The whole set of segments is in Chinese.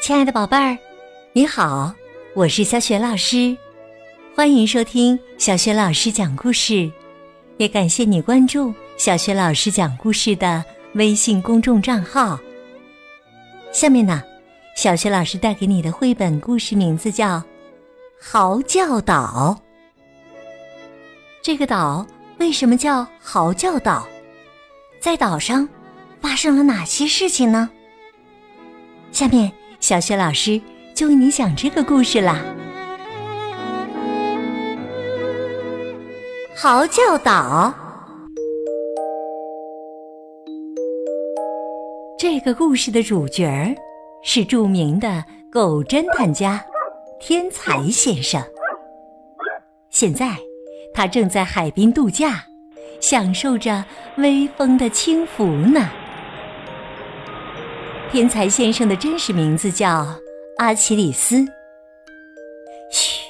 亲爱的宝贝儿，你好，我是小雪老师，欢迎收听小雪老师讲故事，也感谢你关注小雪老师讲故事的微信公众账号。下面呢，小雪老师带给你的绘本故事名字叫《嚎叫岛》。这个岛为什么叫嚎叫岛？在岛上发生了哪些事情呢？下面。小雪老师就为你讲这个故事啦，《嚎叫岛》。这个故事的主角儿是著名的狗侦探家天才先生。现在，他正在海滨度假，享受着微风的轻拂呢。天才先生的真实名字叫阿奇里斯。嘘，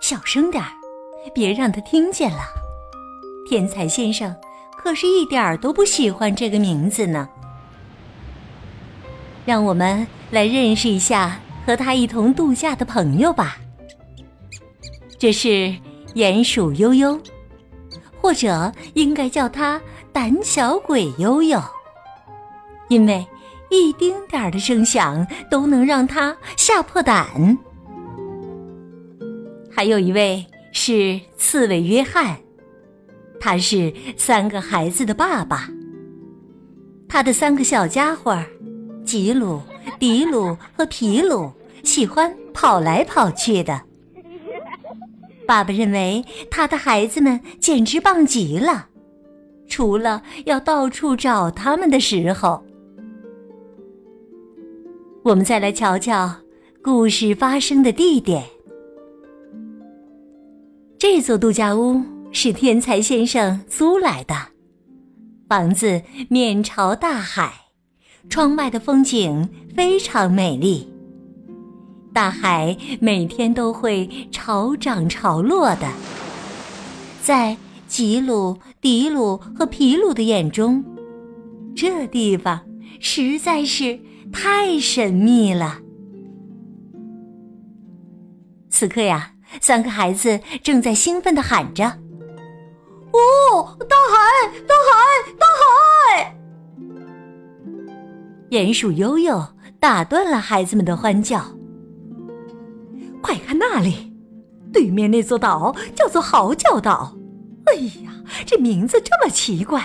小声点儿，别让他听见了。天才先生可是一点儿都不喜欢这个名字呢。让我们来认识一下和他一同度假的朋友吧。这是鼹鼠悠悠，或者应该叫他胆小鬼悠悠，因为。一丁点儿的声响都能让他吓破胆。还有一位是刺猬约翰，他是三个孩子的爸爸。他的三个小家伙吉鲁、迪鲁和皮鲁喜欢跑来跑去的。爸爸认为他的孩子们简直棒极了，除了要到处找他们的时候。我们再来瞧瞧故事发生的地点。这座度假屋是天才先生租来的，房子面朝大海，窗外的风景非常美丽。大海每天都会潮涨潮落的，在吉鲁、迪鲁和皮鲁的眼中，这地方实在是……太神秘了。此刻呀，三个孩子正在兴奋的喊着：“哦，大海，大海，大海！”鼹鼠悠悠打断了孩子们的欢叫：“快看那里，对面那座岛叫做嚎叫岛。哎呀，这名字这么奇怪，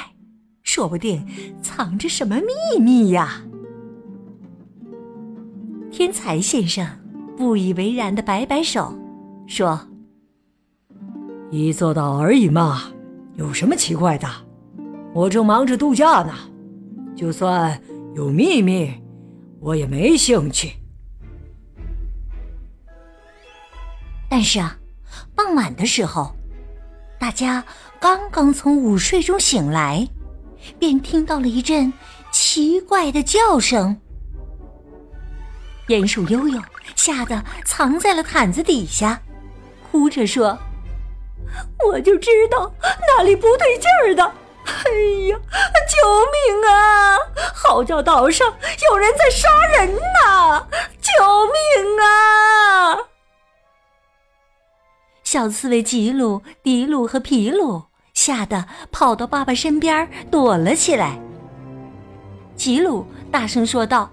说不定藏着什么秘密呀！”天才先生不以为然的摆摆手，说：“一座岛而已嘛，有什么奇怪的？我正忙着度假呢，就算有秘密，我也没兴趣。”但是啊，傍晚的时候，大家刚刚从午睡中醒来，便听到了一阵奇怪的叫声。鼹鼠悠悠吓得藏在了毯子底下，哭着说：“我就知道哪里不对劲儿的！哎呀，救命啊！嚎叫岛上有人在杀人呐！救命啊！”小刺猬吉鲁、迪鲁和皮鲁吓得跑到爸爸身边躲了起来。吉鲁大声说道。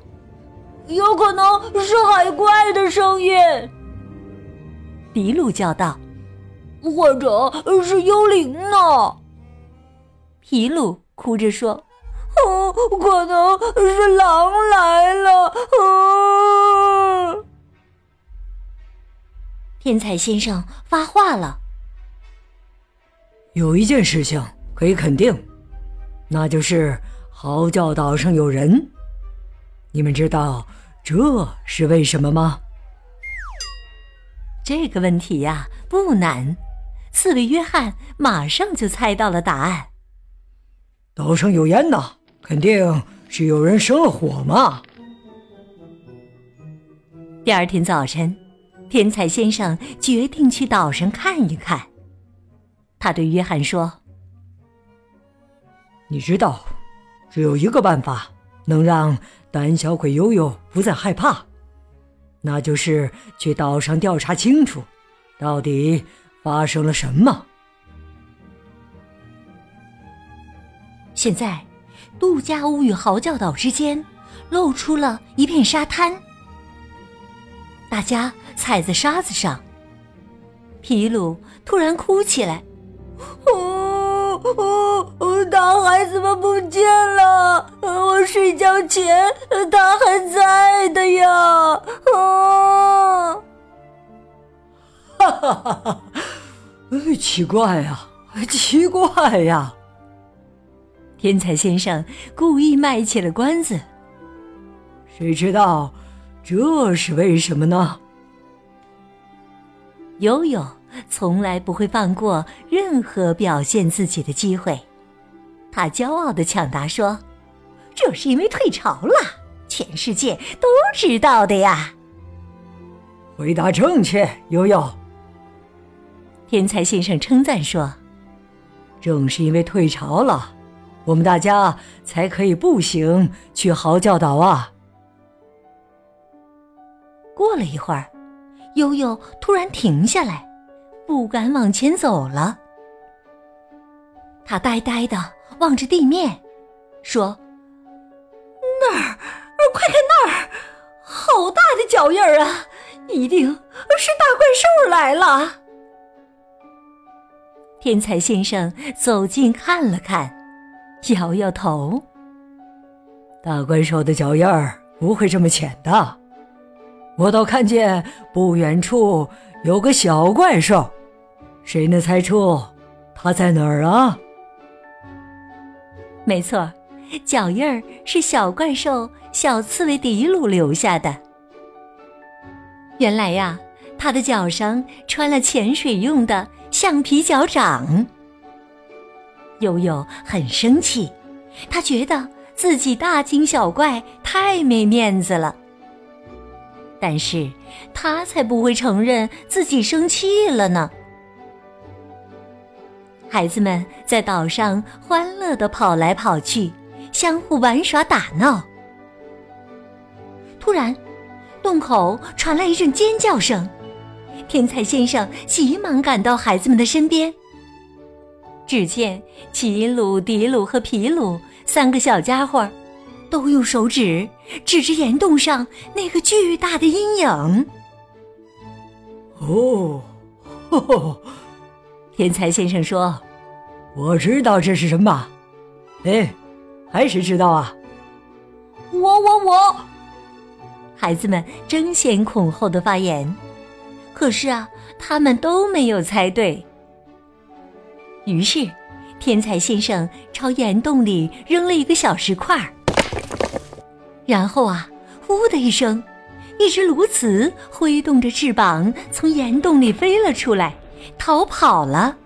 有可能是海怪的声音，迪鲁叫道：“或者是幽灵呢？”皮鲁哭着说：“哦，可能是狼来了。”天才先生发话了：“有一件事情可以肯定，那就是嚎叫岛上有人。你们知道？”这是为什么吗？这个问题呀不难，刺猬约翰马上就猜到了答案。岛上有烟呐，肯定是有人生了火嘛。第二天早晨，天才先生决定去岛上看一看。他对约翰说：“你知道，只有一个办法能让……”胆小鬼悠悠不再害怕，那就是去岛上调查清楚，到底发生了什么。现在，杜家屋与嚎叫岛之间露出了一片沙滩，大家踩在沙子上。皮鲁突然哭起来：“哦哦，大孩子们不见了！我睡觉前他还在的呀！”啊！哈哈哈哈！奇怪呀，奇怪呀！天才先生故意卖起了关子。谁知道这是为什么呢？悠悠从来不会放过任何表现自己的机会，他骄傲的抢答说：“这是因为退潮了，全世界都知道的呀。”回答正确，悠悠。天才先生称赞说：“正是因为退潮了。”我们大家才可以步行去嚎叫岛啊！过了一会儿，悠悠突然停下来，不敢往前走了。他呆呆的望着地面，说：“那儿，快看那儿，好大的脚印儿啊！一定是大怪兽来了。”天才先生走近看了看。摇摇头，大怪兽的脚印儿不会这么浅的。我倒看见不远处有个小怪兽，谁能猜出它在哪儿啊？没错，脚印儿是小怪兽小刺猬迪鲁留下的。原来呀，它的脚上穿了潜水用的橡皮脚掌。悠悠很生气，他觉得自己大惊小怪，太没面子了。但是他才不会承认自己生气了呢。孩子们在岛上欢乐的跑来跑去，相互玩耍打闹。突然，洞口传来一阵尖叫声，天才先生急忙赶到孩子们的身边。只见奇鲁、迪鲁和皮鲁三个小家伙，都用手指指着岩洞上那个巨大的阴影。哦，呵呵，天才先生说：“我知道这是什么。”哎，还谁知道啊？我我我！孩子们争先恐后的发言，可是啊，他们都没有猜对。于是，天才先生朝岩洞里扔了一个小石块儿，然后啊，呼的一声，一只鸬鹚挥动着翅膀从岩洞里飞了出来，逃跑了。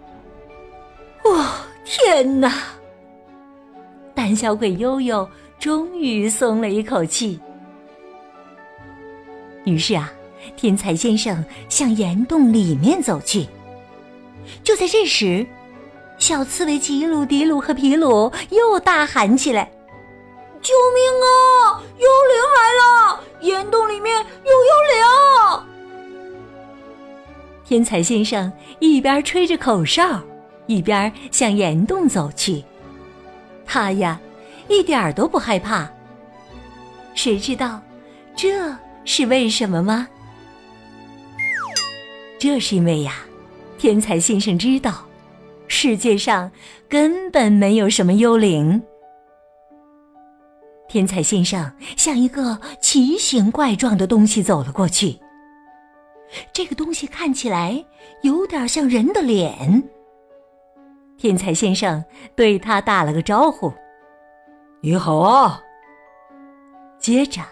哇，天哪！胆小鬼悠悠终于松了一口气。于是啊，天才先生向岩洞里面走去。就在这时，小刺猬吉鲁、迪鲁和皮鲁又大喊起来：“救命啊！幽灵来了！岩洞里面有幽灵！”天才先生一边吹着口哨，一边向岩洞走去。他呀，一点儿都不害怕。谁知道这是为什么吗？这是因为呀，天才先生知道。世界上根本没有什么幽灵。天才先生向一个奇形怪状的东西走了过去。这个东西看起来有点像人的脸。天才先生对他打了个招呼：“你好啊。”接着，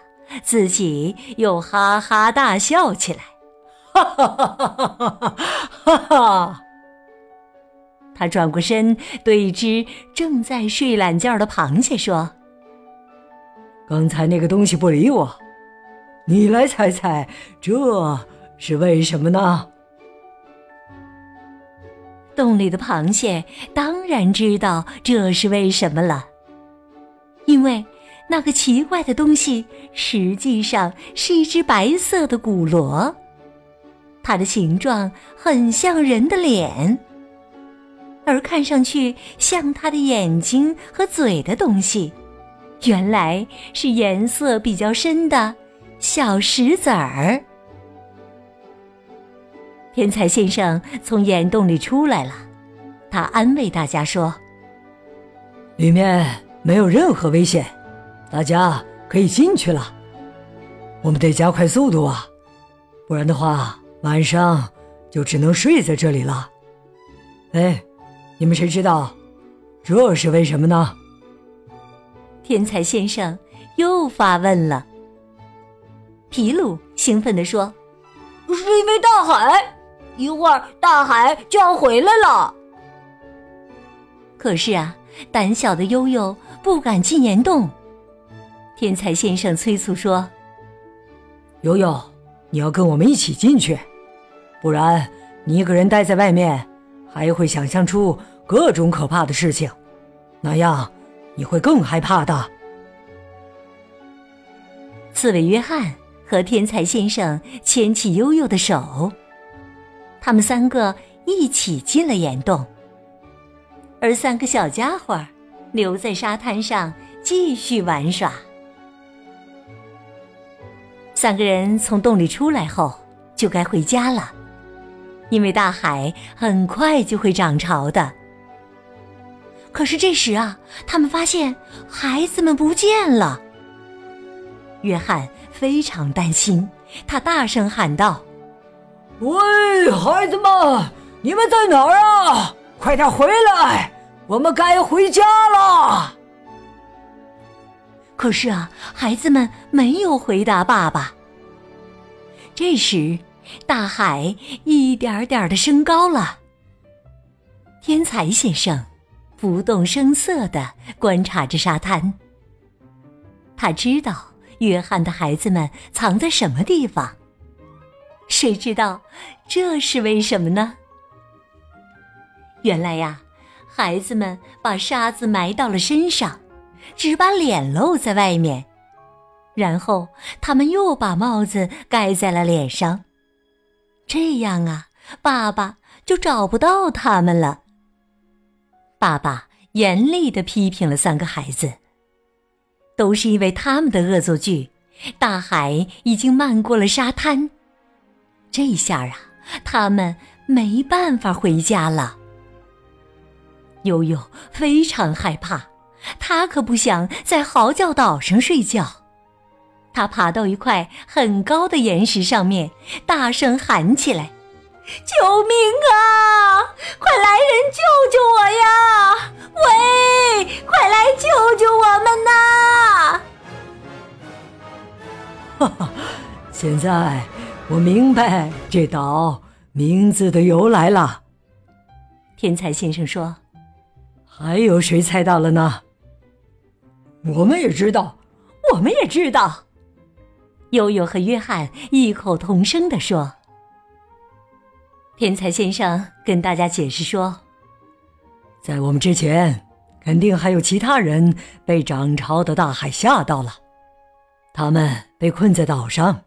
自己又哈哈大笑起来：“哈哈哈哈哈哈！”哈哈。他转过身，对一只正在睡懒觉的螃蟹说：“刚才那个东西不理我，你来猜猜，这是为什么呢？”洞里的螃蟹当然知道这是为什么了，因为那个奇怪的东西实际上是一只白色的骨螺，它的形状很像人的脸，而看上去像它的眼睛和嘴的东西，原来是颜色比较深的小石子儿。天才先生从岩洞里出来了，他安慰大家说：“里面没有任何危险。”大家可以进去了，我们得加快速度啊，不然的话晚上就只能睡在这里了。哎，你们谁知道这是为什么呢？天才先生又发问了。皮鲁兴奋地说：“是因为大海，一会儿大海就要回来了。”可是啊，胆小的悠悠不敢进岩洞。天才先生催促说：“悠悠，你要跟我们一起进去，不然你一个人待在外面，还会想象出各种可怕的事情，那样你会更害怕的。”刺猬约翰和天才先生牵起悠悠的手，他们三个一起进了岩洞，而三个小家伙留在沙滩上继续玩耍。三个人从洞里出来后，就该回家了，因为大海很快就会涨潮的。可是这时啊，他们发现孩子们不见了。约翰非常担心，他大声喊道：“喂，孩子们，你们在哪儿啊？快点回来，我们该回家了。”可是啊，孩子们没有回答爸爸。这时，大海一点点的升高了。天才先生不动声色的观察着沙滩。他知道约翰的孩子们藏在什么地方。谁知道这是为什么呢？原来呀，孩子们把沙子埋到了身上。只把脸露在外面，然后他们又把帽子盖在了脸上，这样啊，爸爸就找不到他们了。爸爸严厉的批评了三个孩子，都是因为他们的恶作剧，大海已经漫过了沙滩，这下啊，他们没办法回家了。悠悠非常害怕。他可不想在嚎叫岛上睡觉，他爬到一块很高的岩石上面，大声喊起来：“救命啊！快来人救救我呀！喂，快来救救我们呐！”哈哈，现在我明白这岛名字的由来了。天才先生说：“还有谁猜到了呢？”我们也知道，我们也知道。悠悠和约翰异口同声地说：“天才先生跟大家解释说，在我们之前，肯定还有其他人被涨潮的大海吓到了，他们被困在岛上，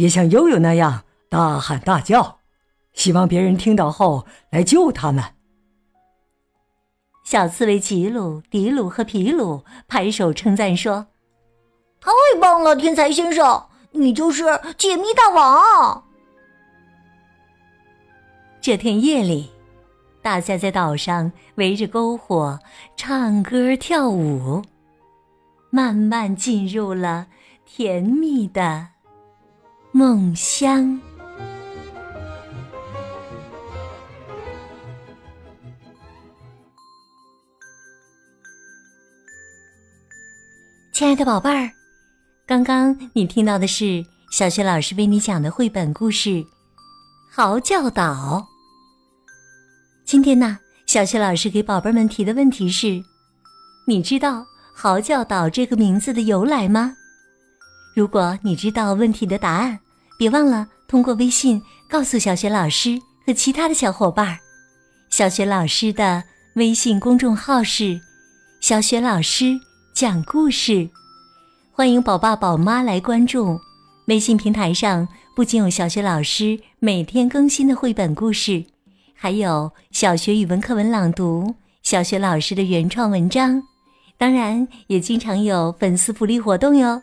也像悠悠那样大喊大叫，希望别人听到后来救他们。”小刺猬吉鲁、迪鲁和皮鲁拍手称赞说：“太棒了，天才先生，你就是解密大王！”这天夜里，大家在岛上围着篝火唱歌跳舞，慢慢进入了甜蜜的梦乡。亲爱的宝贝儿，刚刚你听到的是小学老师为你讲的绘本故事《嚎叫岛》。今天呢，小学老师给宝贝们提的问题是：你知道“嚎叫岛”这个名字的由来吗？如果你知道问题的答案，别忘了通过微信告诉小学老师和其他的小伙伴。小学老师的微信公众号是“小学老师”。讲故事，欢迎宝爸宝妈来关注。微信平台上不仅有小学老师每天更新的绘本故事，还有小学语文课文朗读、小学老师的原创文章，当然也经常有粉丝福利活动哟。